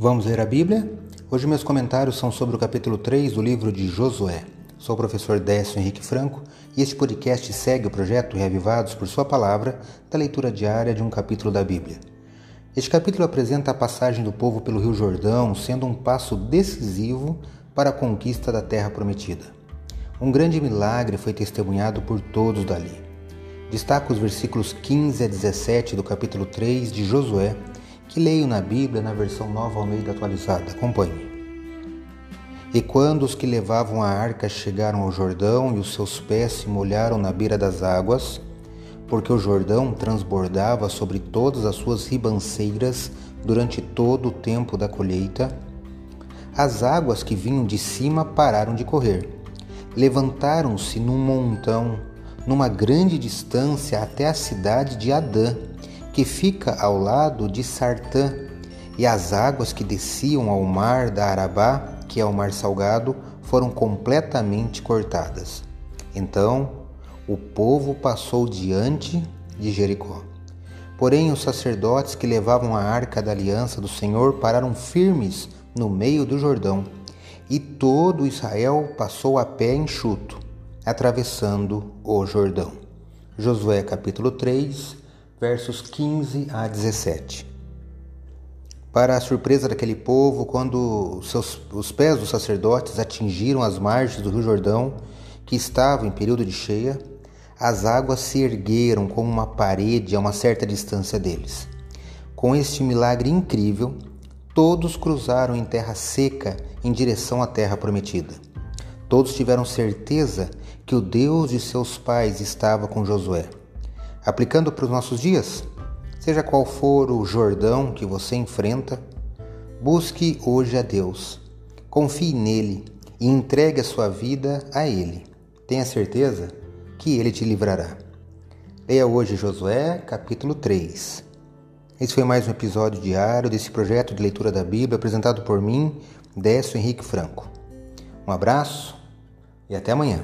Vamos ler a Bíblia? Hoje meus comentários são sobre o capítulo 3 do livro de Josué. Sou o professor Décio Henrique Franco e este podcast segue o projeto Reavivados por Sua Palavra da leitura diária de um capítulo da Bíblia. Este capítulo apresenta a passagem do povo pelo Rio Jordão, sendo um passo decisivo para a conquista da terra prometida. Um grande milagre foi testemunhado por todos dali. Destaco os versículos 15 a 17 do capítulo 3 de Josué que leio na Bíblia na versão nova Almeida atualizada. Acompanhe. E quando os que levavam a arca chegaram ao Jordão e os seus pés se molharam na beira das águas, porque o Jordão transbordava sobre todas as suas ribanceiras durante todo o tempo da colheita, as águas que vinham de cima pararam de correr. Levantaram-se num montão, numa grande distância até a cidade de Adã, que fica ao lado de Sartã, e as águas que desciam ao mar da Arabá, que é o mar salgado, foram completamente cortadas. Então o povo passou diante de Jericó. Porém, os sacerdotes que levavam a arca da aliança do Senhor pararam firmes no meio do Jordão, e todo Israel passou a pé enxuto, atravessando o Jordão. Josué capítulo 3, versos 15 a 17. Para a surpresa daquele povo, quando seus, os pés dos sacerdotes atingiram as margens do Rio Jordão, que estava em período de cheia, as águas se ergueram como uma parede a uma certa distância deles. Com este milagre incrível, todos cruzaram em terra seca em direção à terra prometida. Todos tiveram certeza que o Deus de seus pais estava com Josué. Aplicando para os nossos dias, seja qual for o Jordão que você enfrenta, busque hoje a Deus, confie nele e entregue a sua vida a Ele. Tenha certeza que Ele te livrará. Leia hoje Josué, capítulo 3. Esse foi mais um episódio diário desse projeto de leitura da Bíblia apresentado por mim, Décio Henrique Franco. Um abraço e até amanhã.